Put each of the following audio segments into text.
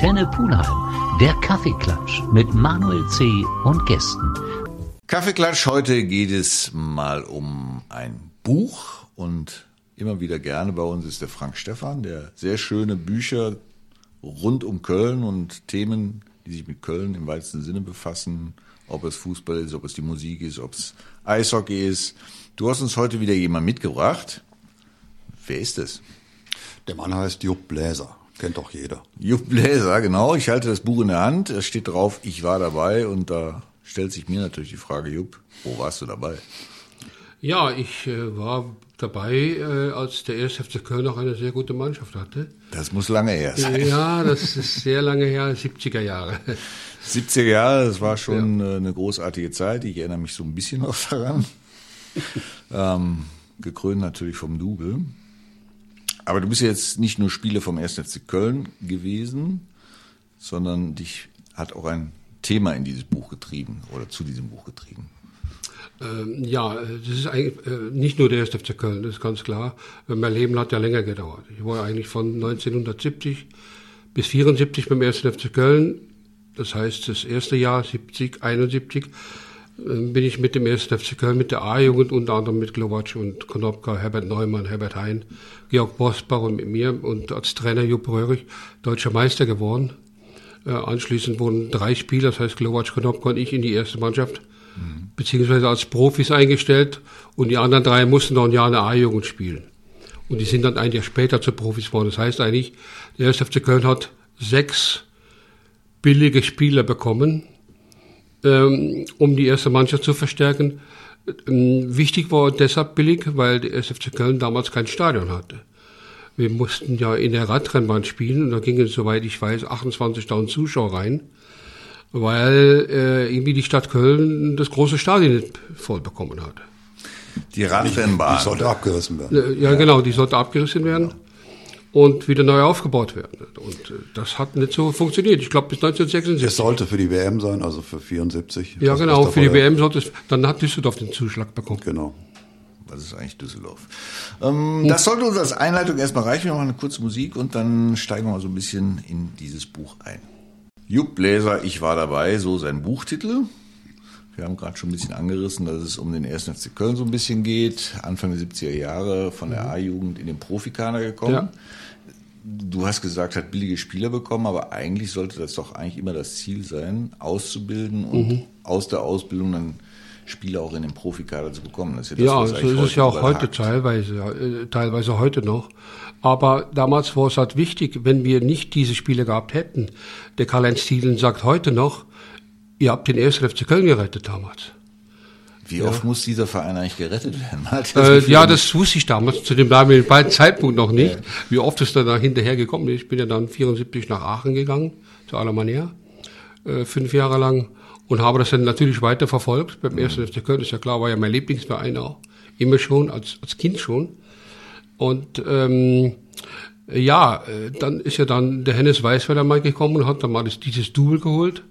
Antenne Pulheim, der Kaffeeklatsch mit Manuel C. und Gästen. Kaffeeklatsch, heute geht es mal um ein Buch und immer wieder gerne bei uns ist der Frank Stephan, der sehr schöne Bücher rund um Köln und Themen, die sich mit Köln im weitesten Sinne befassen, ob es Fußball ist, ob es die Musik ist, ob es Eishockey ist. Du hast uns heute wieder jemand mitgebracht. Wer ist es? Der Mann heißt Jupp Bläser. Kennt doch jeder. Jupp Bläser, genau. Ich halte das Buch in der Hand. Es steht drauf, ich war dabei. Und da stellt sich mir natürlich die Frage, Jupp, wo warst du dabei? Ja, ich äh, war dabei, äh, als der 1. FC Köln noch eine sehr gute Mannschaft hatte. Das muss lange her sein. Ja, das ist sehr lange her, 70er Jahre. 70er Jahre, das war schon ja. Äh, eine großartige Zeit. Ich erinnere mich so ein bisschen noch daran. ähm, gekrönt natürlich vom Double. Aber du bist jetzt nicht nur Spieler vom 1. FC Köln gewesen, sondern dich hat auch ein Thema in dieses Buch getrieben oder zu diesem Buch getrieben. Ähm, ja, das ist eigentlich äh, nicht nur der 1. FC Köln, das ist ganz klar. Mein Leben hat ja länger gedauert. Ich war eigentlich von 1970 bis 74 beim 1. FC Köln. Das heißt, das erste Jahr 70, 71 ähm, bin ich mit dem 1. FC Köln, mit der A-Jugend, unter anderem mit Glowacz und Konopka, Herbert Neumann, Herbert Hein, Georg Bosbach und mit mir und als Trainer Jupp Röhrig deutscher Meister geworden. Äh, anschließend wurden drei Spieler, das heißt Glowacz, Konopka und ich in die erste Mannschaft, mhm. beziehungsweise als Profis eingestellt und die anderen drei mussten noch ein Jahr in der A-Jugend spielen. Und die sind dann ein Jahr später zu Profis geworden. Das heißt eigentlich, der 1. FC Köln hat sechs billige Spieler bekommen, ähm, um die erste Mannschaft zu verstärken. Ähm, wichtig war deshalb billig, weil der SFC Köln damals kein Stadion hatte. Wir mussten ja in der Radrennbahn spielen und da gingen, soweit ich weiß, 28.000 Zuschauer rein, weil äh, irgendwie die Stadt Köln das große Stadion nicht voll bekommen hat. Die Radrennbahn. Die sollte abgerissen werden. Äh, ja, genau, die sollte abgerissen werden. Ja und wieder neu aufgebaut werden. Und äh, das hat nicht so funktioniert. Ich glaube bis 1976. Es sollte für die WM sein, also für 74. Ja, genau, für die WM sollte es. Dann hat Düsseldorf den Zuschlag bekommen. Genau. Was ist eigentlich Düsseldorf? Ähm, das sollte uns als Einleitung erstmal reichen. Wir machen eine kurze Musik und dann steigen wir mal so ein bisschen in dieses Buch ein. Jupp Bläser, ich war dabei, so sein Buchtitel. Wir haben gerade schon ein bisschen angerissen, dass es um den 1. FC Köln so ein bisschen geht. Anfang der 70er Jahre von der mhm. A-Jugend in den Profikader gekommen. Ja. Du hast gesagt, hat billige Spieler bekommen, aber eigentlich sollte das doch eigentlich immer das Ziel sein, auszubilden und mhm. aus der Ausbildung dann Spieler auch in den Profikader zu bekommen. Das ist ja, das, ja so ist es ja auch heute teilweise, äh, teilweise heute noch. Aber damals war es halt wichtig, wenn wir nicht diese Spiele gehabt hätten. Der Karl-Heinz Thielen sagt heute noch, Ihr habt den 1. FC Köln gerettet damals. Wie oft muss dieser Verein eigentlich gerettet werden? Äh, ja, das wusste ich damals zu dem damaligen Zeitpunkt noch nicht. Ja. Wie oft es da hinterher gekommen ist. Ich bin ja dann 74 nach Aachen gegangen, zu Alemannia, äh, fünf Jahre lang und habe das dann natürlich weiter verfolgt. Beim mhm. 1. FC Köln ist ja klar, war ja mein Lieblingsverein auch. Immer schon, als, als Kind schon. Und ähm, ja, äh, dann ist ja dann der Hennes Weißweiler mal gekommen und hat dann mal das, dieses Double geholt.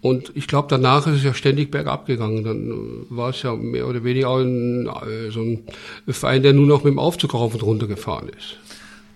Und ich glaube, danach ist es ja ständig bergab gegangen. Dann äh, war es ja mehr oder weniger ein, äh, so ein Verein, der nur noch mit dem Aufzug rauf und runter gefahren ist.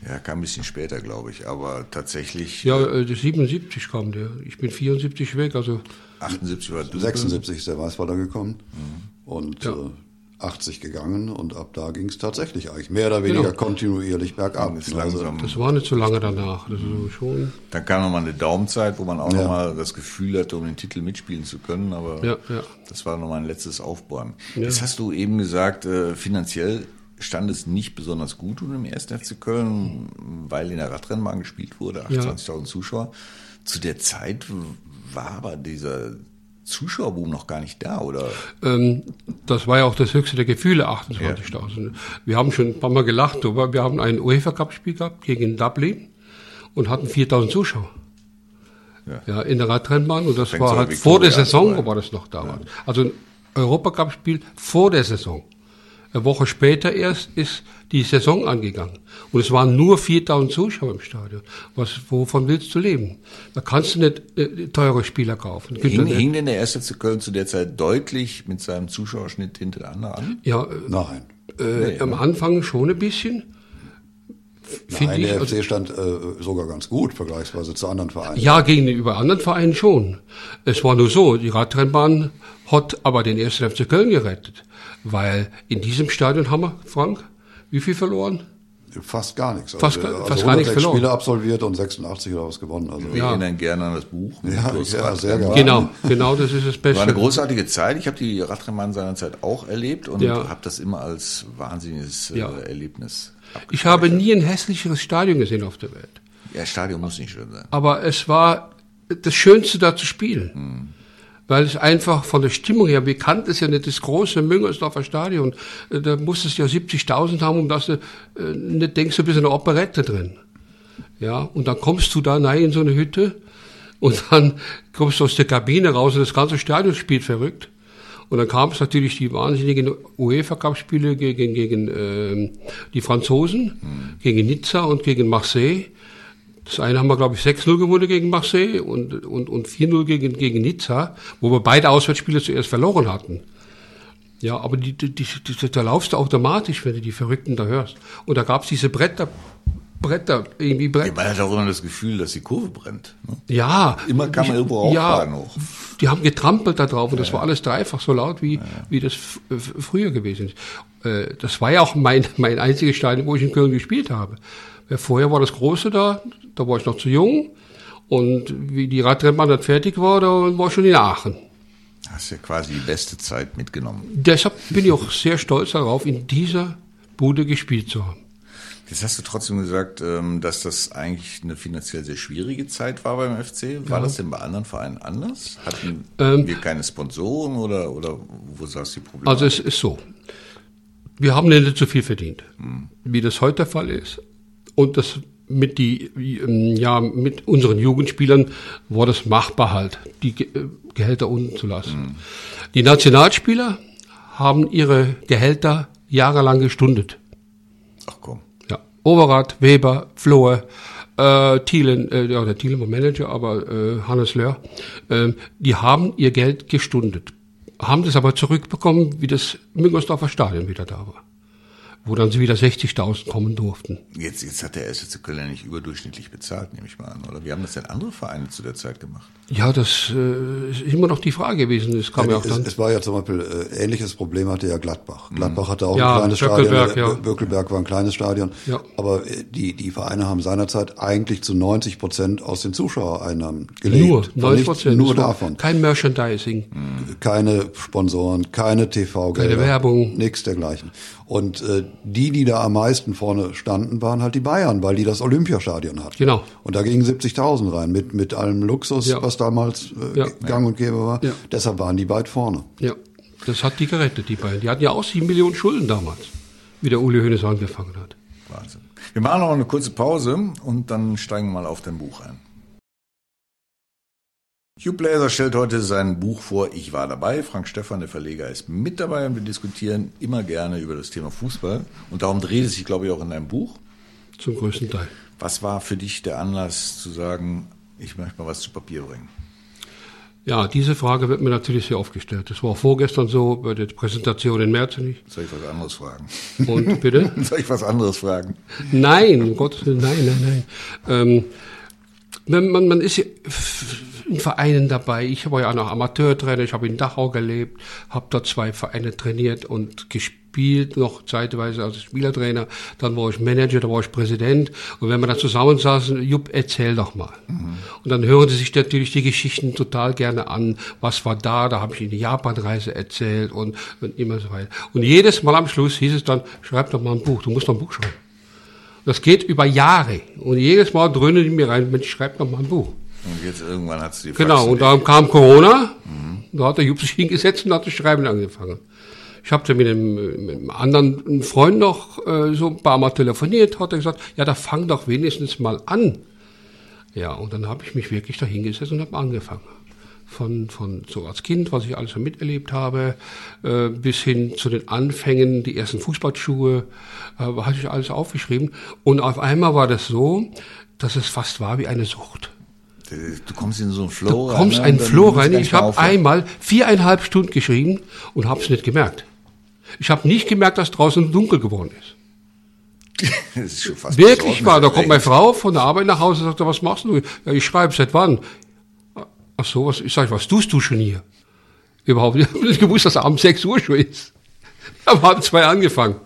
Ja, kam ein bisschen später, glaube ich, aber tatsächlich. Ja, äh, 77 kam der. Ich bin 74 weg, also. 78 war 76 ist der Weißweiler gekommen. Mhm. Und ja. äh, 80 gegangen und ab da ging es tatsächlich eigentlich mehr oder weniger genau. kontinuierlich bergab. Das, langsam, das war nicht so lange danach. Das ist schon Dann kam nochmal eine Daumenzeit, wo man auch ja. nochmal das Gefühl hatte, um den Titel mitspielen zu können, aber ja, ja. das war nochmal ein letztes Aufbäumen. Ja. Jetzt hast du eben gesagt, äh, finanziell stand es nicht besonders gut um im 1. FC Köln, weil in der Radrennbahn gespielt wurde, 28.000 Zuschauer. Zu der Zeit war aber dieser Zuschauerboom noch gar nicht da, oder? Ähm, das war ja auch das höchste der Gefühle, 28.000. Ja. Wir haben schon ein paar Mal gelacht, aber wir haben ein UEFA Cup Spiel gehabt gegen Dublin und hatten 4.000 Zuschauer. Ja. ja. in der Radrennbahn und das Fängt war halt vor der Saison, war das noch damals. Ja. Also ein Europacup Spiel vor der Saison. Eine Woche später erst ist die Saison angegangen. Und es waren nur 4000 Zuschauer im Stadion. Was, wovon willst du leben? Da kannst du nicht äh, teure Spieler kaufen. Hing, hing denn der erste zu Köln zu der Zeit deutlich mit seinem Zuschauerschnitt hinter der anderen an? Ja, äh, nein. Äh, nee, am? Anfang schon ein bisschen. Ich. Der FC also, stand äh, sogar ganz gut, vergleichsweise zu anderen Vereinen. Ja, gegenüber anderen Vereinen schon. Es war nur so, die Radrennbahn hat aber den ersten FC Köln gerettet. Weil in diesem Stadion haben wir, Frank, wie viel verloren? Fast gar nichts. Fast, also, fast also gar nichts verloren. Spiele absolviert und 86 oder was gewonnen. Also Wir ja. erinnern gerne an das Buch. Ja, ja sehr gerne. Genau, genau, das ist das Beste. War eine großartige Zeit. Ich habe die Radrennbahn seinerzeit auch erlebt und ja. habe das immer als wahnsinniges äh, ja. Erlebnis. Ich habe nie ein hässlicheres Stadion gesehen auf der Welt. Ja, Stadion muss nicht schön sein. Aber es war das Schönste da zu spielen. Hm weil es einfach von der Stimmung her bekannt ist ja nicht das große Müngersdorfer Stadion. Da muss es ja 70.000 haben, um dass du äh, nicht denkst, du bist in einer Operette drin. Ja, und dann kommst du da rein in so eine Hütte und dann kommst du aus der Kabine raus und das ganze Stadion spielt verrückt. Und dann kam es natürlich die wahnsinnigen UEFA-Cup-Spiele gegen, gegen äh, die Franzosen, mhm. gegen Nizza und gegen Marseille. Das eine haben wir, glaube ich, 6-0 gewonnen gegen Marseille und, und, und 4-0 gegen, gegen Nizza, wo wir beide Auswärtsspiele zuerst verloren hatten. Ja, aber die, die, die, da laufst du automatisch, wenn du die Verrückten da hörst. Und da gab es diese Bretter, Bretter, irgendwie Bretter. Man hat auch immer das Gefühl, dass die Kurve brennt. Ne? Ja. Immer kann man irgendwo auffahren ja, hoch. Die haben getrampelt da drauf und ja, das war alles dreifach so laut, wie, ja. wie das früher gewesen ist. Äh, das war ja auch mein, mein einziges Stadion, wo ich in Köln gespielt habe. Vorher war das Große da, da war ich noch zu jung. Und wie die Radrennbahn dann fertig war, da war ich schon in Aachen. Hast ja quasi die beste Zeit mitgenommen. Deshalb bin ich auch sehr stolz darauf, in dieser Bude gespielt zu haben. Jetzt hast du trotzdem gesagt, ähm, dass das eigentlich eine finanziell sehr schwierige Zeit war beim FC. War ja. das denn bei anderen Vereinen anders? Hatten ähm, wir keine Sponsoren oder, oder wo saß die Probleme? Also es ist so. Wir haben nicht so viel verdient, hm. wie das heute der Fall ist. Und das mit die, ja, mit unseren Jugendspielern war das machbar halt, die Gehälter unten zu lassen. Mhm. Die Nationalspieler haben ihre Gehälter jahrelang gestundet. Ach komm. Overath, Weber, Flohe, äh, Thielen, äh, ja, der Thielen war Manager, aber äh, Hannes Löhr, äh, die haben ihr Geld gestundet. Haben das aber zurückbekommen, wie das Müngersdorfer Stadion wieder da war wo dann sie wieder 60.000 kommen durften. Jetzt, jetzt hat der SC Köln ja nicht überdurchschnittlich bezahlt, nehme ich mal an, oder? Wie haben das denn andere Vereine zu der Zeit gemacht? Ja, das äh, ist immer noch die Frage gewesen. Das kam ja, ja auch dann. Es, es, war ja zum Beispiel, äh, ähnliches Problem hatte ja Gladbach. Mhm. Gladbach hatte auch ja, ein kleines Stadion. Ja. Bökelberg war ein kleines Stadion. Ja. Aber äh, die, die Vereine haben seinerzeit eigentlich zu 90 Prozent aus den Zuschauereinnahmen gelebt. Nur, 90 Prozent. Nur davon. Kein Merchandising. Mhm. Keine Sponsoren, keine TV-Gelder. Keine Werbung. Nichts dergleichen. Und äh, die, die da am meisten vorne standen, waren halt die Bayern, weil die das Olympiastadion hatten. Genau. Und da gingen 70.000 rein, mit, mit allem Luxus, ja. was damals äh, ja. gang und gäbe war. Ja. Deshalb waren die weit vorne. Ja, das hat die gerettet, die Bayern. Die hatten ja auch sieben Millionen Schulden damals, wie der Uli Hoeneß angefangen hat. Wahnsinn. Wir machen noch eine kurze Pause und dann steigen wir mal auf dein Buch ein. Hugh Blazer stellt heute sein Buch vor. Ich war dabei. Frank Stephan, der Verleger, ist mit dabei und wir diskutieren immer gerne über das Thema Fußball. Und darum dreht es sich, glaube ich, auch in deinem Buch. Zum größten Teil. Was war für dich der Anlass zu sagen, ich möchte mal was zu Papier bringen? Ja, diese Frage wird mir natürlich sehr oft gestellt. Das war vorgestern so bei der Präsentation in Merzenich. Soll ich was anderes fragen? Und bitte? Soll ich was anderes fragen? Nein, um Gottes Willen, nein, nein, nein. Ähm, man, man ist in Vereinen dabei. Ich war ja auch noch Amateurtrainer, ich habe in Dachau gelebt, habe dort zwei Vereine trainiert und gespielt, noch zeitweise als Spielertrainer. Dann war ich Manager, da war ich Präsident. Und wenn wir dann zusammensaßen, Jupp, erzähl doch mal. Mhm. Und dann hören sie sich natürlich die Geschichten total gerne an. Was war da? Da habe ich ihnen die Japanreise erzählt und, und immer so weiter. Und jedes Mal am Schluss hieß es dann, schreib doch mal ein Buch, du musst doch ein Buch schreiben. Das geht über Jahre. Und jedes Mal dröhnen die mir rein, Mensch, schreib doch mal ein Buch. Und jetzt irgendwann hat es die Genau, und dann kam Corona, mhm. da hat der Jupp sich hingesetzt und hat das Schreiben angefangen. Ich habe mit einem, mit einem anderen Freund noch äh, so ein paar Mal telefoniert, hat er gesagt, ja, da fang doch wenigstens mal an. Ja, und dann habe ich mich wirklich da hingesetzt und habe angefangen. Von, von so als Kind, was ich alles so miterlebt habe, äh, bis hin zu den Anfängen, die ersten Fußballschuhe, äh, hatte ich alles aufgeschrieben. Und auf einmal war das so, dass es fast war wie eine Sucht. Du kommst in so einen Flow rein. Du kommst in einen Flow rein. Ich habe einmal viereinhalb Stunden geschrieben und habe es nicht gemerkt. Ich habe nicht gemerkt, dass draußen dunkel geworden ist. das ist schon fast Wirklich wahr. Da kommt meine Frau von der Arbeit nach Hause und sagt, was machst du? Ja, ich schreibe, seit wann? Ach so, was, ich sag, was tust du schon hier? Überhaupt nicht. Ich habe nicht gewusst, dass abends 6 Uhr schon ist. Wir haben zwei angefangen.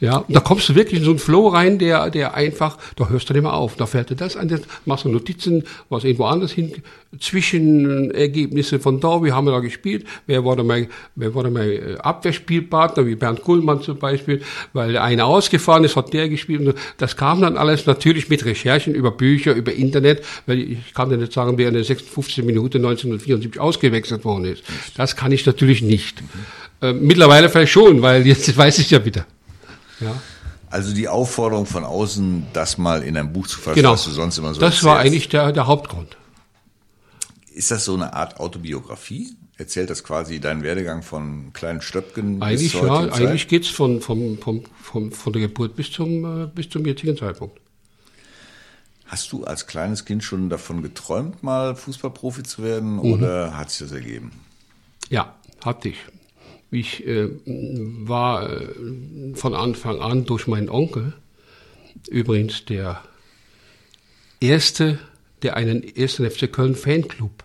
Ja, da kommst du wirklich in so einen Flow rein, der, der einfach, da hörst du nicht mehr auf. Da fällt dir das an, machst du Notizen, was irgendwo anders hin, Zwischenergebnisse von da, wie haben wir da gespielt, wer war da mein, wer war da mein äh, Abwehrspielpartner, wie Bernd Kuhlmann zum Beispiel, weil der eine ausgefahren ist, hat der gespielt. Und das kam dann alles natürlich mit Recherchen über Bücher, über Internet, weil ich kann dir nicht sagen, wer in der 56. Minute 1974 ausgewechselt worden ist. Das kann ich natürlich nicht. Äh, mittlerweile vielleicht schon, weil jetzt weiß ich ja wieder. Ja. Also die Aufforderung von außen, das mal in ein Buch zu fassen, genau. was du sonst immer so Das erzählst. war eigentlich der, der Hauptgrund. Ist das so eine Art Autobiografie? Erzählt das quasi deinen Werdegang von kleinen Stöpken eigentlich, bis ja, Eigentlich geht's von, von, von, von, von der Geburt bis zum, äh, bis zum jetzigen Zeitpunkt. Hast du als kleines Kind schon davon geträumt, mal Fußballprofi zu werden mhm. oder hat sich das ergeben? Ja, hatte ich. Ich äh, war äh, von Anfang an durch meinen Onkel, übrigens der erste, der einen ersten FC Köln Fanclub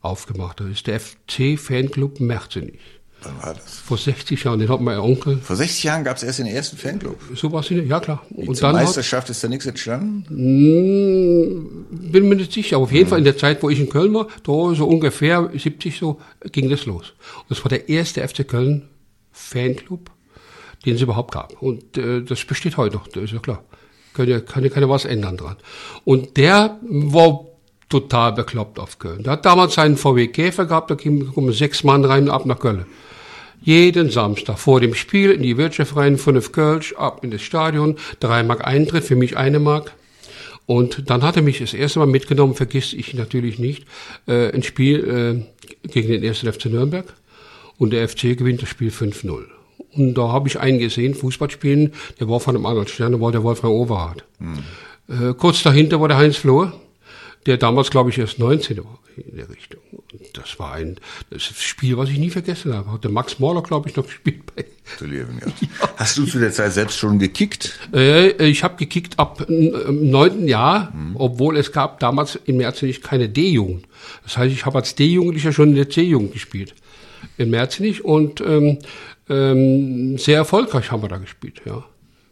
aufgemacht hat, ist der FC Fanclub Merzenich. Wann war das? Vor 60 Jahren, den hat mein Onkel. Vor 60 Jahren gab es erst den ersten Fanclub? So war es, ja klar. Wie und zur dann Meisterschaft hat, ist da nichts entstanden? Hm, bin mir nicht sicher, aber auf jeden hm. Fall in der Zeit, wo ich in Köln war, da so ungefähr 70 so, ging das los. Und das war der erste FC Köln Fanclub, den es überhaupt gab. Und äh, das besteht heute noch, das ist ja klar. Kann ja, kann ja keiner was ändern dran. Und der war total bekloppt auf Köln. Der hat damals seinen VW Käfer gehabt, da kommen sechs Mann rein ab nach Köln jeden Samstag vor dem Spiel in die Wirtschaft rein, fünf Kölsch, ab in das Stadion, drei Mark Eintritt, für mich eine Mark. Und dann hat er mich das erste Mal mitgenommen, vergiss ich natürlich nicht, äh, ein Spiel äh, gegen den ersten FC Nürnberg. Und der FC gewinnt das Spiel 5-0. Und da habe ich einen gesehen, Fußball spielen, der war von einem anderen Stern, der war der Wolfgang Overhardt. Mhm. Äh, kurz dahinter war der Heinz Flohr, der damals, glaube ich, erst 19 war in der Richtung. Und das war ein das Spiel, was ich nie vergessen habe. Hat der Max Mahler, glaube ich, noch gespielt bei. ja. Hast du zu der Zeit selbst schon gekickt? Äh, ich habe gekickt ab ähm, neunten Jahr, mhm. obwohl es gab damals im März nicht keine D-Jugend. Das heißt, ich habe als D-Jugendlicher schon in der C-Jugend gespielt. In Merzenich und ähm, ähm, sehr erfolgreich haben wir da gespielt, ja.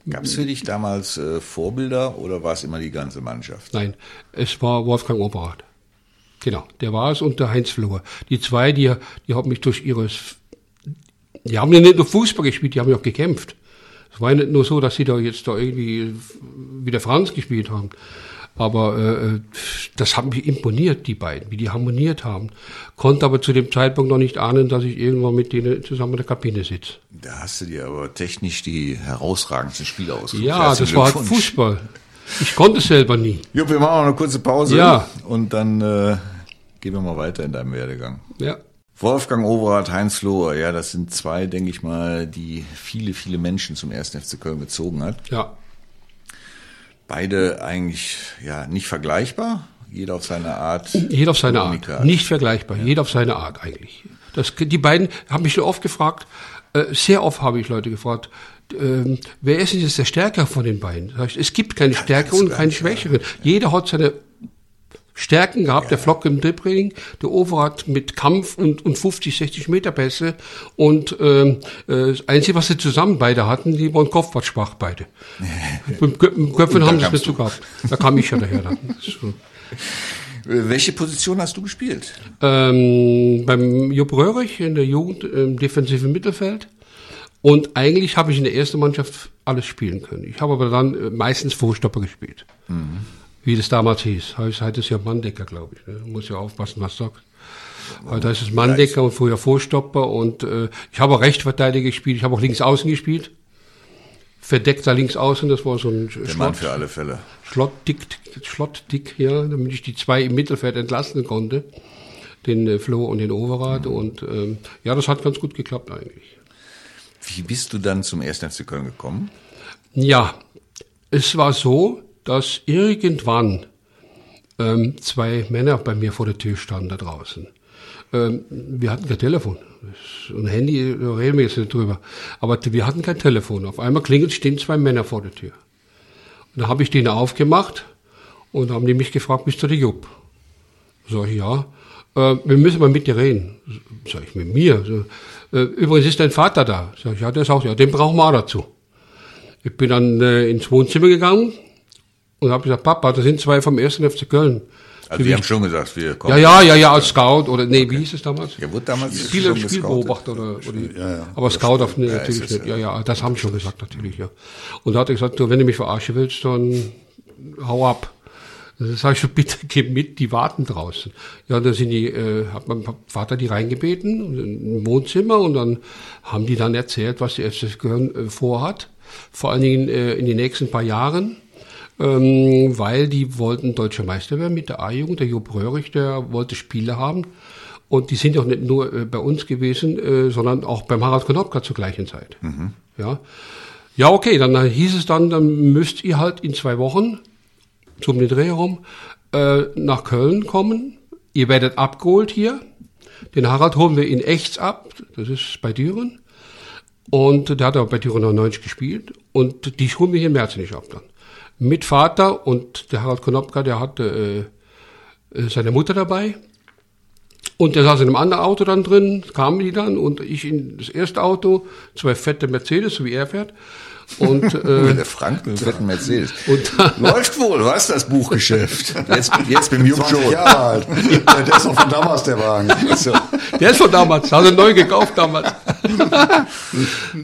Gab es für dich damals äh, Vorbilder oder war es immer die ganze Mannschaft? Nein, es war Wolfgang Oberhardt. Genau, der war es und der Heinz Flohr. Die zwei, die, die haben mich durch ihres, die haben ja nicht nur Fußball gespielt, die haben ja auch gekämpft. Es war ja nicht nur so, dass sie da jetzt da irgendwie wie der Franz gespielt haben. Aber äh, das hat mich imponiert, die beiden, wie die harmoniert haben. Konnte aber zu dem Zeitpunkt noch nicht ahnen, dass ich irgendwann mit denen zusammen in der Kabine sitze. Da hast du dir aber technisch die herausragendsten Spiele ausgesucht. Ja, das war halt Fußball. Ich konnte es selber nie. Jo, wir machen noch eine kurze Pause. Ja. Und dann äh, gehen wir mal weiter in deinem Werdegang. Ja. Wolfgang Overath, Heinz Flohr, ja, das sind zwei, denke ich mal, die viele, viele Menschen zum ersten FC Köln gezogen hat. Ja. Beide eigentlich ja nicht vergleichbar, jeder auf seine Art. Jeder auf seine Art. Nicht vergleichbar, ja. jeder auf seine Art eigentlich. Das, die beiden haben mich schon oft gefragt, äh, sehr oft habe ich Leute gefragt, ähm, wer ist denn jetzt der Stärker von den beiden? Es gibt keine Stärkeren und keine Schwächeren. Jeder hat seine Stärken gehabt, ja. der Flock im Dribbling, der Overath mit Kampf und, und 50, 60 Meter Pässe und ähm, äh, das Einzige, was sie zusammen beide hatten, die waren Kopfballschwach beide. Mit Köpfen haben sie es nicht so gehabt. Da kam ich ja daher dann. So. Welche Position hast du gespielt? Ähm, beim Jupp Röhrig in der Jugend im defensiven Mittelfeld. Und eigentlich habe ich in der ersten Mannschaft alles spielen können. Ich habe aber dann äh, meistens Vorstopper gespielt. Mhm wie das damals hieß. Heute heißt es ja Manndecker, glaube ich. Ne? Muss ja aufpassen, was sagt. Heute heißt es Manndecker und früher Vorstopper und äh, ich habe auch Rechtsverteidiger gespielt, ich habe auch links außen gespielt. Verdeckter links außen, das war so ein Der Schlott, Mann für alle Fälle. Schlottdick, Schlottdick, ja, damit ich die zwei im Mittelfeld entlasten konnte. Den äh, Flo und den Overath mhm. und ähm, ja, das hat ganz gut geklappt eigentlich. Wie bist du dann zum 1. FC Köln gekommen? Ja, es war so, dass irgendwann ähm, zwei Männer bei mir vor der Tür standen da draußen. Ähm, wir hatten kein Telefon. Ein Handy, da reden wir jetzt nicht drüber. Aber wir hatten kein Telefon. Auf einmal klingelt, stehen zwei Männer vor der Tür. Und da habe ich denen aufgemacht und haben die mich gefragt, bist du der Jupp? Sag ich, ja. Äh, wir müssen mal mit dir reden. Sag ich, mit mir? Äh, übrigens ist dein Vater da. Sag ich, ja, der ist auch, ja, den brauchen wir auch dazu. Ich bin dann äh, ins Wohnzimmer gegangen und habe gesagt, Papa, da sind zwei vom ersten FC Köln. Also die haben schon gesagt, wir kommen. Ja, ja, ja, ja, als Scout oder nee, okay. wie hieß es damals? Ja, wurde damals Spiel, Spielbeobachter oder, oder ja, ja. aber Scout auf nee, ja, natürlich nicht. Ja, ja, das haben sie schon gesagt natürlich, ja. Und da hat er gesagt, du, wenn du mich verarschen willst, dann hau ab. Das sage ich so, bitte geh mit, die warten draußen. Ja, da sind die, äh, hat mein Vater die reingebeten, im Wohnzimmer, und dann haben die dann erzählt, was die FC Köln äh, vorhat. Vor allen Dingen äh, in den nächsten paar Jahren ähm, weil die wollten deutscher Meister werden mit der A-Jugend. Der Jupp Röhrig, der wollte Spiele haben. Und die sind auch nicht nur äh, bei uns gewesen, äh, sondern auch beim Harald Konopka zur gleichen Zeit. Mhm. Ja. ja, okay, dann hieß es dann, dann müsst ihr halt in zwei Wochen zum Dreh herum äh, nach Köln kommen. Ihr werdet abgeholt hier. Den Harald holen wir in Echts ab, das ist bei Düren. Und der hat auch bei Düren 90 gespielt. Und die holen wir hier in März nicht ab dann mit Vater und der Harald Konopka, der hatte äh, äh, seine Mutter dabei. Und der saß in einem anderen Auto dann drin, kamen die dann und ich in das erste Auto, zwei fette Mercedes, so wie er fährt. Und, äh, der Frank mit dem fetten Mercedes. Und, Läuft wohl, was das Buchgeschäft? Jetzt, jetzt beim Jupp schon. Jahre alt. Der ist noch von damals, der Wagen. So. Der ist von damals, hat er neu gekauft damals.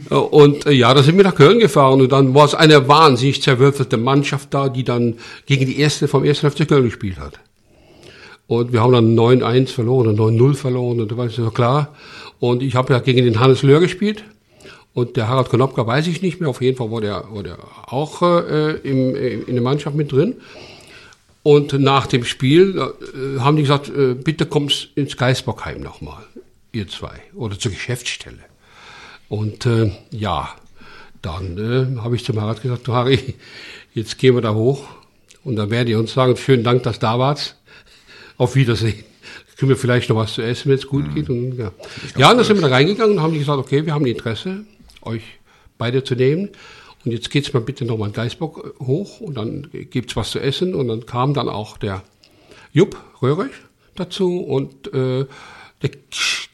und äh, ja, da sind wir nach Köln gefahren und dann war es eine wahnsinnig zerwürfelte Mannschaft da, die dann gegen die erste vom ersten FC Köln gespielt hat. Und wir haben dann 9-1 verloren oder 9-0 verloren und da war es ja klar. Und ich habe ja gegen den Hannes Löhr gespielt und der Harald Konopka weiß ich nicht mehr, auf jeden Fall war der, war der auch äh, im, in der Mannschaft mit drin. Und nach dem Spiel äh, haben die gesagt, äh, bitte kommst ins Geisbockheim nochmal, ihr zwei, oder zur Geschäftsstelle. Und äh, ja, dann äh, habe ich zum Harald gesagt, du Harry, jetzt gehen wir da hoch und dann werden die uns sagen, schönen Dank, dass du da warst. Auf Wiedersehen. Können wir vielleicht noch was zu essen, wenn es gut mhm. geht. Und, ja, ja und dann sind wir da reingegangen und haben die gesagt, okay, wir haben Interesse euch beide zu nehmen. Und jetzt geht's mal bitte nochmal in Geisbock äh, hoch und dann gibt's was zu essen. Und dann kam dann auch der Jupp Röhrig dazu und äh, der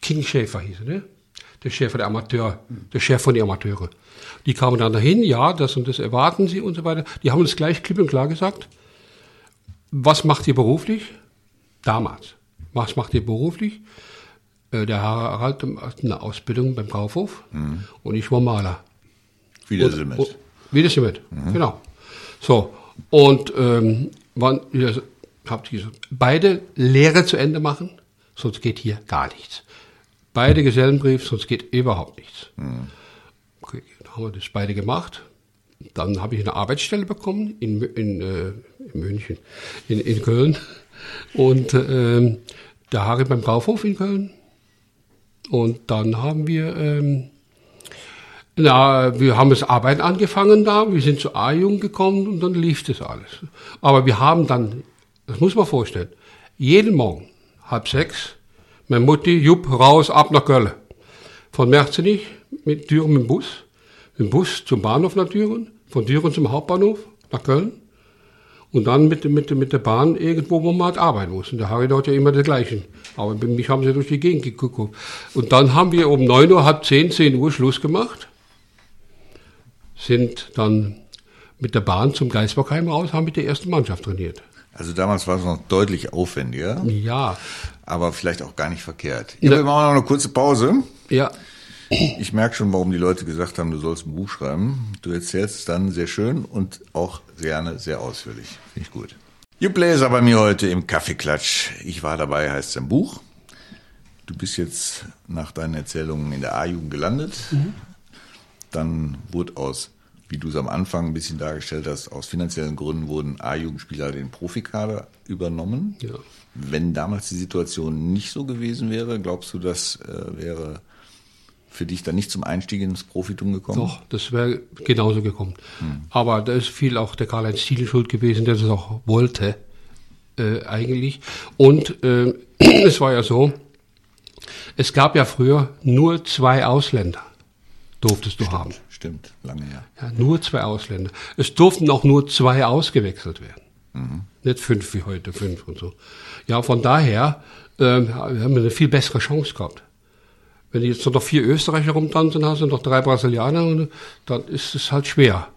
King Schäfer hieß er, ne? Der Chef der Amateur, der Chef von den Amateure. Die kamen dann dahin, ja, das und das erwarten sie und so weiter. Die haben uns gleich klipp und klar gesagt, was macht ihr beruflich? Damals. Was macht ihr beruflich? Äh, der Harald hat eine Ausbildung beim Kaufhof mhm. und ich war Maler. Wieder Simmet. Wieder Simmet, mhm. genau. So, und ähm, wann, habt ihr gesagt, beide Lehre zu Ende machen, sonst geht hier gar nichts. Beide Gesellenbrief, sonst geht überhaupt nichts. Mhm. Okay, dann haben wir das beide gemacht. Dann habe ich eine Arbeitsstelle bekommen in, in, äh, in München, in, in Köln. Und äh, der Harry beim Kaufhof in Köln und dann haben wir, ähm, na, wir haben das Arbeiten angefangen da, wir sind zu A-Jung gekommen und dann lief das alles. Aber wir haben dann, das muss man vorstellen, jeden Morgen, halb sechs, meine Mutti, Jupp, raus, ab nach Köln. Von Merzenich mit Düren mit dem Bus, mit dem Bus zum Bahnhof nach Düren, von Düren zum Hauptbahnhof nach Köln und dann mit, mit, mit der Bahn irgendwo, wo man halt arbeiten muss. Und der Harry dort ja immer der gleichen. Aber bei mich haben sie durch die Gegend geguckt. Und dann haben wir um 9 Uhr, halb 10, 10 Uhr Schluss gemacht. Sind dann mit der Bahn zum Geisbockheim raus, haben mit der ersten Mannschaft trainiert. Also damals war es noch deutlich aufwendiger. Ja. Aber vielleicht auch gar nicht verkehrt. Ja, wir machen noch eine kurze Pause. Ja. Ich merke schon, warum die Leute gesagt haben, du sollst ein Buch schreiben. Du erzählst es dann sehr schön und auch gerne sehr ausführlich. Finde ich gut. Jupp Bläser bei mir heute im Kaffeeklatsch. Ich war dabei, heißt sein Buch. Du bist jetzt nach deinen Erzählungen in der A-Jugend gelandet. Mhm. Dann wurde aus, wie du es am Anfang ein bisschen dargestellt hast, aus finanziellen Gründen wurden A-Jugendspieler den Profikader übernommen. Ja. Wenn damals die Situation nicht so gewesen wäre, glaubst du, das äh, wäre für dich dann nicht zum Einstieg ins Profitum gekommen? Doch, das wäre genauso gekommen. Hm. Aber da ist viel auch der Karl-Heinz Thiel schuld gewesen, der das auch wollte, äh, eigentlich. Und äh, es war ja so, Es gab ja früher nur zwei Ausländer, durftest du stimmt, haben. Stimmt, lange her. Ja, nur zwei Ausländer. Es durften auch nur zwei ausgewechselt werden. Mhm. Nicht fünf wie heute, fünf und so. Ja, von daher ähm, haben wir eine viel bessere Chance gehabt. Wenn du jetzt noch vier Österreicher rumtanzen hast und noch drei Brasilianer, dann ist es halt schwer.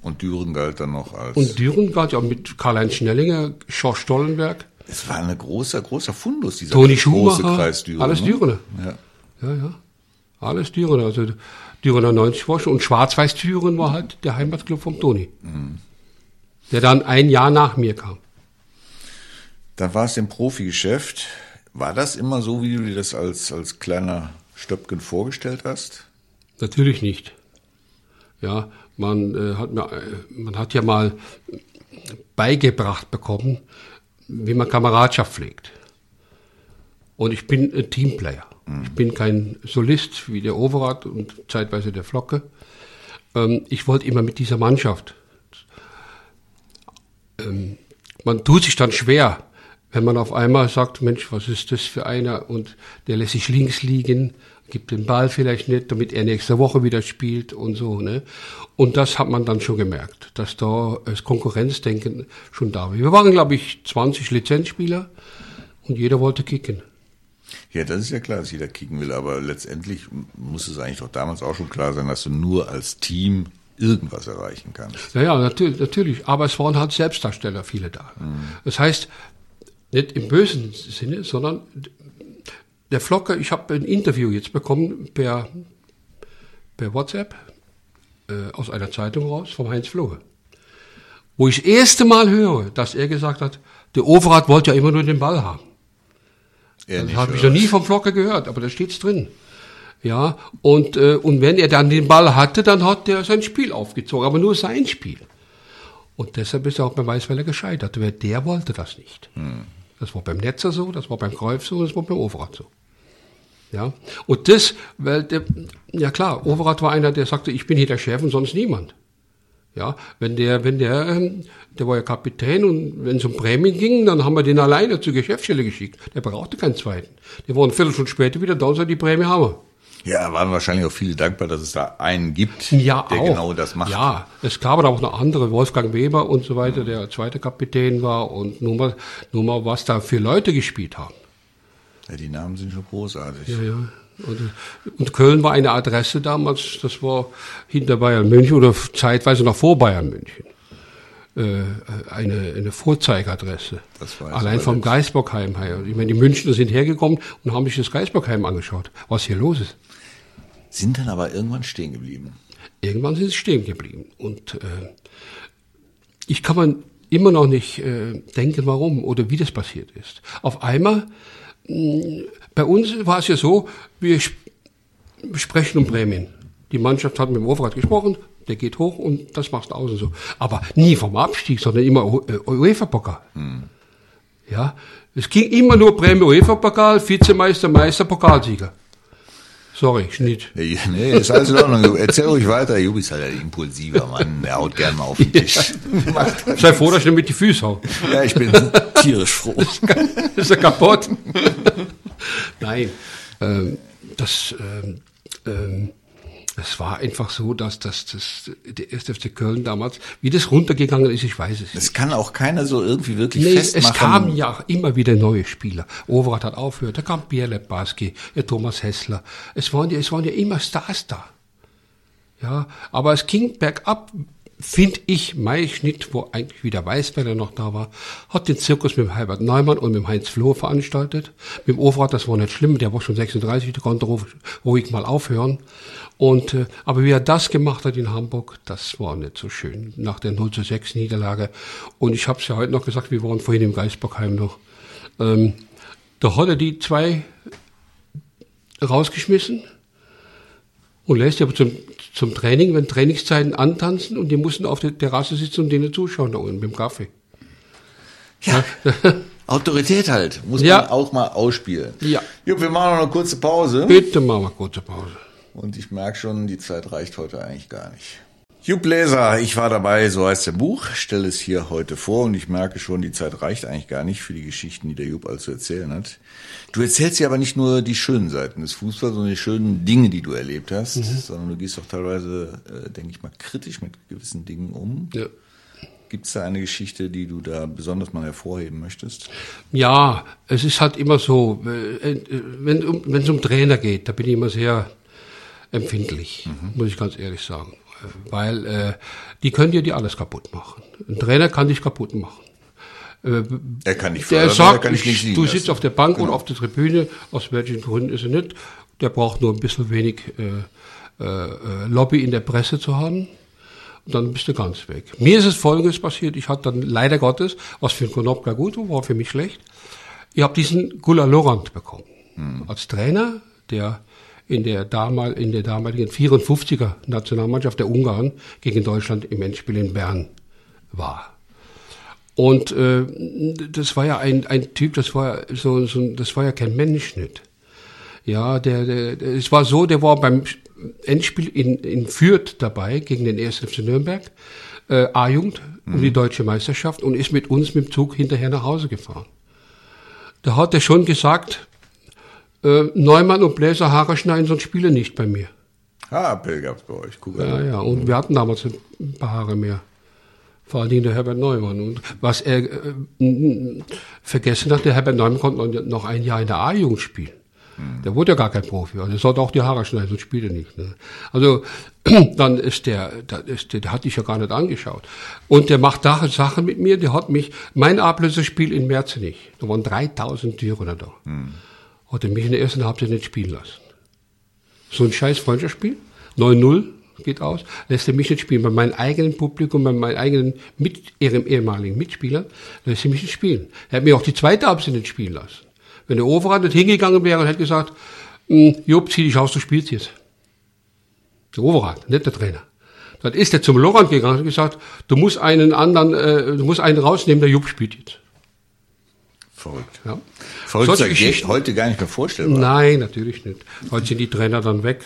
Und Düren galt dann noch als. Und Düren galt ja mit Karl-Heinz Schnellinger, Schorsch Stollenberg. Es war ein großer, großer Fundus, dieser Toni große Kreis Düren. Alles ne? Dürener. Ja. ja, ja. Alles Dürener. Also Dürener 90 war schon. Und Schwarz-Weiß Düren war halt der Heimatclub vom Toni. Mhm. Der dann ein Jahr nach mir kam. Dann war es im Profigeschäft. War das immer so, wie du dir das als, als kleiner Stöpken vorgestellt hast? Natürlich nicht. Ja, man, äh, hat, mir, äh, man hat ja mal beigebracht bekommen, wie man Kameradschaft pflegt. Und ich bin ein Teamplayer. Mhm. Ich bin kein Solist wie der Overath und zeitweise der Flocke. Ähm, ich wollte immer mit dieser Mannschaft. Ähm, man tut sich dann schwer, wenn man auf einmal sagt, Mensch, was ist das für einer? Und der lässt sich links liegen, gibt den Ball vielleicht nicht, damit er nächste Woche wieder spielt und so. Ne? Und das hat man dann schon gemerkt, dass da das Konkurrenzdenken schon da war. Wir waren, glaube ich, 20 Lizenzspieler und jeder wollte kicken. Ja, das ist ja klar, dass jeder kicken will, aber letztendlich muss es eigentlich doch damals auch schon klar sein, dass du nur als Team irgendwas erreichen kannst. Ja, ja, natürlich, natürlich. Aber es waren halt Selbstdarsteller, viele da. Mhm. Das heißt, nicht im bösen Sinne, sondern der Flocker, ich habe ein Interview jetzt bekommen per, per WhatsApp äh, aus einer Zeitung raus vom Heinz Flohe. Wo ich das erste Mal höre, dass er gesagt hat, der Overath wollte ja immer nur den Ball haben. Er das habe ich noch nie vom Flocker gehört, aber da steht's drin. Ja, und, äh, und wenn er dann den Ball hatte, dann hat er sein Spiel aufgezogen, aber nur sein Spiel. Und deshalb ist er auch beim Weißweiler gescheitert, weil der wollte das nicht. Hm. Das war beim Netzer so, das war beim Kreuf so, das war beim Overath so. Ja, und das, weil der, ja klar, Overath war einer, der sagte, ich bin hier der Chef und sonst niemand. Ja, wenn der, wenn der, ähm, der war ja Kapitän und wenn es um Prämien ging, dann haben wir den alleine zur Geschäftsstelle geschickt. Der brauchte keinen zweiten. Der war eine Viertelstunde später wieder da und sagte, die Prämie haben wir. Ja, waren wahrscheinlich auch viele dankbar, dass es da einen gibt, ja, der auch. genau das macht. Ja, es gab aber auch noch andere, Wolfgang Weber und so weiter, der zweite Kapitän war und nur mal, nur mal was da für Leute gespielt haben. Ja, die Namen sind schon großartig. Ja, ja. Und, und, Köln war eine Adresse damals, das war hinter Bayern München oder zeitweise noch vor Bayern München. Äh, eine, eine Vorzeigadresse. Allein vom Geisbockheim her. Ich meine, die Münchner sind hergekommen und haben sich das Geisbockheim angeschaut, was hier los ist sind dann aber irgendwann stehen geblieben. Irgendwann sind sie stehen geblieben. Und äh, ich kann man immer noch nicht äh, denken, warum oder wie das passiert ist. Auf einmal, mh, mm, bei uns war es ja so, wir sp sprechen um Prämien. Die Mannschaft hat mit dem Overrad gesprochen, der geht hoch und das machst du außen so. Aber nie vom Abstieg, sondern immer äh, UEFA-Pokal. Hm. Ja, es ging immer nur Prämie UEFA-Pokal, Vizemeister, Meister, Pokalsieger. Sorry, Schnitt. Nee, nee, ist alles in Ordnung. Erzähl ruhig weiter. Jubi ist halt ein impulsiver Mann. Der haut gerne mal auf den Tisch. Sei froh, dass ich nicht mit die Füße hau. Ja, ich bin tierisch froh. ist er kaputt? Nein. Ähm, das, ähm, ähm, es war einfach so, dass das, das der 1. FC Köln damals, wie das runtergegangen ist, ich weiß es nicht. Es kann auch keiner so irgendwie wirklich nee, festmachen. Es kamen ja immer wieder neue Spieler. Overath hat aufgehört, da kam Pierre Lepaski, der Thomas Hessler. Es waren ja, es waren ja immer Stars da. Ja, aber es ging bergab, finde ich, mein Schnitt, wo eigentlich wieder Weißweiler noch da war, hat den Zirkus mit Herbert Neumann und mit Heinz Floh veranstaltet. Mit dem Overath, das war nicht schlimm, der war schon 36, der konnte ruhig mal aufhören. Und, äh, aber wie er das gemacht hat in Hamburg, das war nicht so schön. Nach der 0 zu 6 Niederlage. Und ich habe es ja heute noch gesagt, wir waren vorhin im Geisbockheim noch. Ähm, da hat er die zwei rausgeschmissen und lässt die aber zum, zum Training, wenn Trainingszeiten antanzen und die mussten auf der Terrasse sitzen und denen zuschauen da unten beim Kaffee. Ja. Autorität halt, muss ja. man auch mal ausspielen. Ja. Jupp, wir machen noch eine kurze Pause. Bitte machen wir kurze Pause. Und ich merke schon, die Zeit reicht heute eigentlich gar nicht. Jupp Bläser, ich war dabei, so heißt der Buch, stelle es hier heute vor und ich merke schon, die Zeit reicht eigentlich gar nicht für die Geschichten, die der Jupp alles zu erzählen hat. Du erzählst ja aber nicht nur die schönen Seiten des Fußballs, sondern die schönen Dinge, die du erlebt hast, mhm. sondern du gehst auch teilweise, äh, denke ich mal, kritisch mit gewissen Dingen um. Ja. Gibt es da eine Geschichte, die du da besonders mal hervorheben möchtest? Ja, es ist halt immer so, äh, äh, wenn es um Trainer geht, da bin ich immer sehr empfindlich, mhm. muss ich ganz ehrlich sagen weil äh, die können dir die alles kaputt machen. Ein Trainer kann dich kaputt machen. Äh, er kann nicht fördern, der sagt, kann ich, du sitzt auf der Bank genau. oder auf der Tribüne, aus welchen Gründen ist er nicht. Der braucht nur ein bisschen wenig äh, äh, Lobby in der Presse zu haben. Und dann bist du ganz weg. Mir ist es Folgendes passiert. Ich hatte dann leider Gottes, was für Konopka gut war, war für mich schlecht. Ich habe diesen Gula Lorand bekommen. Hm. Als Trainer, der in der, damal, in der damaligen 54er Nationalmannschaft der Ungarn gegen Deutschland im Endspiel in Bern war. Und äh, das war ja ein, ein Typ, das war so, so das war ja kein Mensch nicht. Ja, der, der, der, es war so, der war beim Endspiel in, in Fürth dabei gegen den 1. FC Nürnberg, äh, A-Jugend, um mhm. die deutsche Meisterschaft und ist mit uns mit dem Zug hinterher nach Hause gefahren. Da hat er schon gesagt, äh, Neumann und Bläser Haare schneiden, sonst spiele nicht bei mir. Haarpell gab es bei euch, guck Ja, ja, und wir hatten damals ein paar Haare mehr. Vor allen Dingen der Herbert Neumann. Und was er äh, vergessen hat, der Herbert Neumann konnte noch ein Jahr in der A-Jugend spielen. Hm. Der wurde ja gar kein Profi. Also er sollte auch die Haare schneiden, sonst spielt er nicht. Ne? Also dann ist der, da ist der, der hat dich ja gar nicht angeschaut. Und der macht da Sachen mit mir, der hat mich, mein Ablösespiel in Merzenich, da waren 3000 Thüringer da. Hm hat er mich in der ersten Halbzeit nicht spielen lassen. So ein scheiß Freundschaftsspiel, 9-0 geht aus, lässt er mich nicht spielen. Bei meinem eigenen Publikum, bei meinen eigenen mit, ehemaligen Mitspieler, lässt er mich nicht spielen. Er hat mir auch die zweite Halbzeit nicht spielen lassen. Wenn der Overrand nicht hingegangen wäre und hätte gesagt, hm, Job, zieh dich aus, du spielst jetzt. Der Overrand, nicht der Trainer. Dann ist er zum Lorand gegangen und gesagt, du musst einen anderen, äh, du musst einen rausnehmen, der Job spielt jetzt. Verrückt. Ja. Verrückt ist heute gar nicht mehr vorstellbar. Nein, natürlich nicht. Heute sind die Trainer dann weg,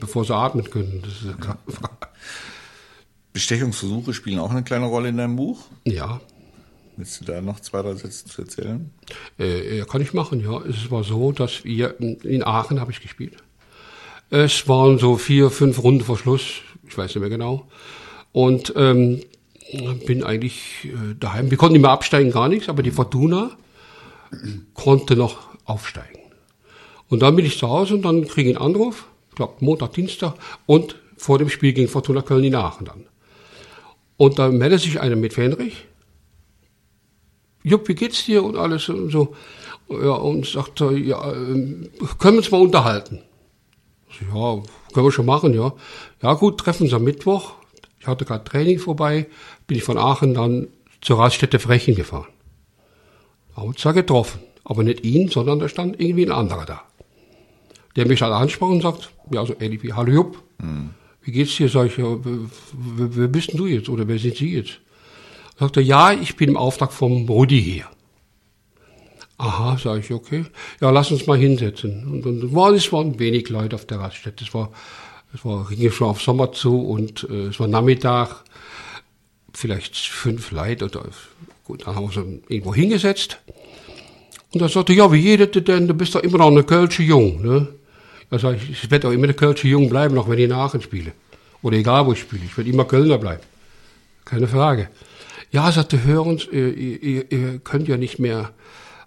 bevor sie atmen können. Ja. Bestechungsversuche spielen auch eine kleine Rolle in deinem Buch? Ja. Willst du da noch zwei, drei Sätze zu erzählen? Äh, kann ich machen, ja. Es war so, dass wir, in Aachen habe ich gespielt. Es waren so vier, fünf Runden vor Schluss, ich weiß nicht mehr genau. Und ähm, bin eigentlich äh, daheim. Wir konnten nicht mehr absteigen, gar nichts, aber die Fortuna konnte noch aufsteigen. Und dann bin ich zu Hause und dann kriege ich einen Anruf, ich glaube Montag, Dienstag, und vor dem Spiel gegen Fortuna Köln in Aachen dann. Und da meldet sich einer mit Fenrich. Jupp, wie geht's dir und alles und so. Ja, und sagt, ja, ähm, können wir uns mal unterhalten? Ja, können wir schon machen, ja. Ja gut, treffen uns am Mittwoch. Ich hatte gerade Training vorbei, bin ich von Aachen dann zur Raststätte Frechen gefahren. Uns da getroffen. Aber nicht ihn, sondern da stand irgendwie ein anderer da. Der mich halt ansprach und sagt, ja, so ähnlich wie, hallo Jupp, hm. wie geht's dir? Sag ich, ja, wer, wer bist denn du jetzt oder wer sind Sie jetzt? Sagt er, ja, ich bin im Auftrag vom Rudi hier. Aha, sage ich, okay. Ja, lass uns mal hinsetzen. Und, und war, es waren wenig Leute auf der Raststätte. Es war, es war, ging schon auf Sommer zu und äh, es war Nachmittag, vielleicht fünf Leute oder Gut, dann haben wir uns irgendwo hingesetzt. Und dann sagte ja, wie jeder denn, du bist doch immer noch eine Kölsche Jung. Ne? Da sag ich, ich werde auch immer eine Kölsche Jung bleiben, auch wenn ich in Aachen spiele. Oder egal, wo ich spiele. Ich werde immer Kölner bleiben. Keine Frage. Ja, sagte, hör uns, ihr, ihr, ihr könnt ja nicht mehr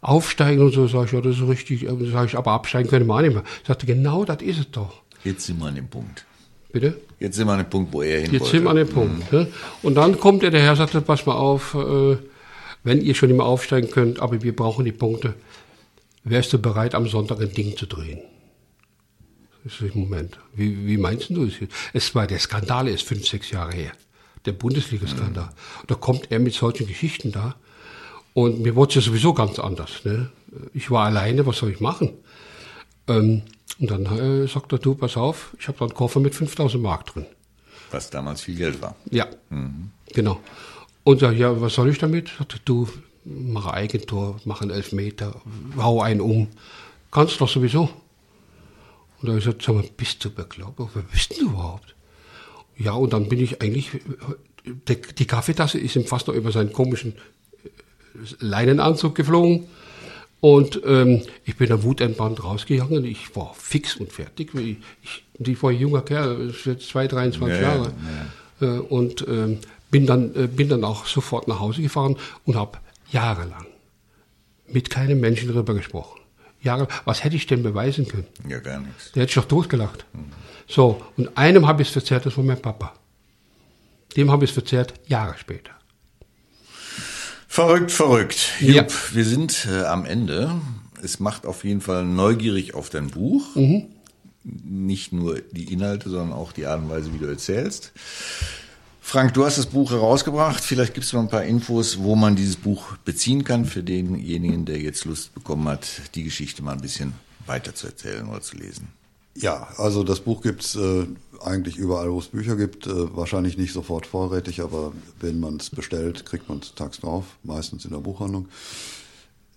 aufsteigen und so. Sag ich, ja, das ist richtig. Sag ich, aber absteigen können wir auch nicht mehr. Sagte, genau das ist es doch. Jetzt sind wir an dem Punkt. Bitte? Jetzt sind wir an dem Punkt, wo er hin Jetzt wollte. sind wir an dem Punkt. Mhm. Ne? Und dann kommt er daher, sagte, pass mal auf, äh, wenn ihr schon immer aufsteigen könnt, aber wir brauchen die Punkte, wärst du bereit, am Sonntag ein Ding zu drehen? Das ist Moment. Wie, wie meinst du das? Es war der Skandal ist fünf, sechs Jahre her. Der Bundesliga-Skandal. Mhm. Da kommt er mit solchen Geschichten da. Und mir wurde es ja sowieso ganz anders. Ne? Ich war alleine, was soll ich machen? Ähm, und dann äh, sagt er, du, pass auf, ich habe da einen Koffer mit 5000 Mark drin. Was damals viel Geld war. Ja, mhm. genau. Und sag, ja, was soll ich damit? Sagte, du, mach ein Eigentor, mach einen Elfmeter, hau einen um. Kannst doch sowieso. Und da habe ich gesagt, sag mal, bist du bekloppt? Wer bist du überhaupt? Ja, und dann bin ich eigentlich, die Kaffeetasse ist ihm fast noch über seinen komischen äh, Leinenanzug geflogen. Und ähm, ich bin am wutentbrannt rausgegangen. Ich war fix und fertig. Ich, ich, ich war ein junger Kerl, jetzt zwei, 23 ja, Jahre. Ja. Äh, und ähm, bin, dann, äh, bin dann auch sofort nach Hause gefahren und habe jahrelang mit keinem Menschen darüber gesprochen. Jahre, was hätte ich denn beweisen können? Ja, gar nichts. Der hätte sich doch totgelacht. Mhm. So, und einem habe ich es verzerrt, das war mein Papa. Dem habe ich es verzerrt, Jahre später. Verrückt, verrückt. Jupp, ja. wir sind äh, am Ende. Es macht auf jeden Fall neugierig auf dein Buch. Mhm. Nicht nur die Inhalte, sondern auch die Art und Weise, wie du erzählst. Frank, du hast das Buch herausgebracht. Vielleicht gibst du noch ein paar Infos, wo man dieses Buch beziehen kann für denjenigen, der jetzt Lust bekommen hat, die Geschichte mal ein bisschen weiter zu erzählen oder zu lesen. Ja, also das Buch gibt's äh, eigentlich überall, wo es Bücher gibt. Äh, wahrscheinlich nicht sofort vorrätig, aber wenn man es bestellt, kriegt man es tags drauf, meistens in der Buchhandlung.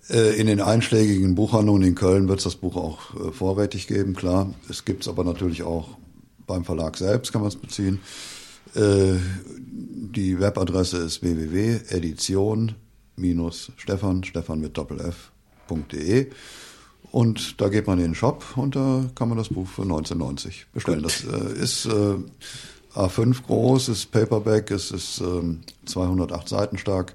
Äh, in den einschlägigen Buchhandlungen in Köln wird es das Buch auch äh, vorrätig geben, klar. Es gibt es aber natürlich auch beim Verlag selbst, kann man es beziehen. Äh, die Webadresse ist www.edition-stefan, Stefan mit Doppel-F.de. Und da geht man in den Shop und da kann man das Buch für 1990 bestellen. Das äh, ist äh, A5 groß, ist Paperback, es ist äh, 208 Seiten stark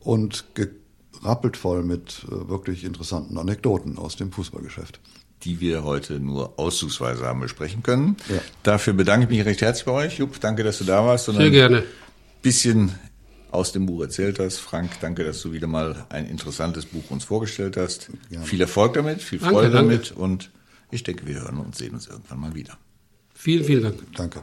und gerappelt voll mit äh, wirklich interessanten Anekdoten aus dem Fußballgeschäft die wir heute nur auszugsweise haben besprechen können. Ja. Dafür bedanke ich mich recht herzlich bei euch. Jupp, danke, dass du da warst. Und Sehr gerne. Bisschen aus dem Buch erzählt hast. Frank, danke, dass du wieder mal ein interessantes Buch uns vorgestellt hast. Ja. Viel Erfolg damit, viel Freude danke, damit und ich denke, wir hören und sehen uns irgendwann mal wieder. Vielen, vielen Dank. Danke.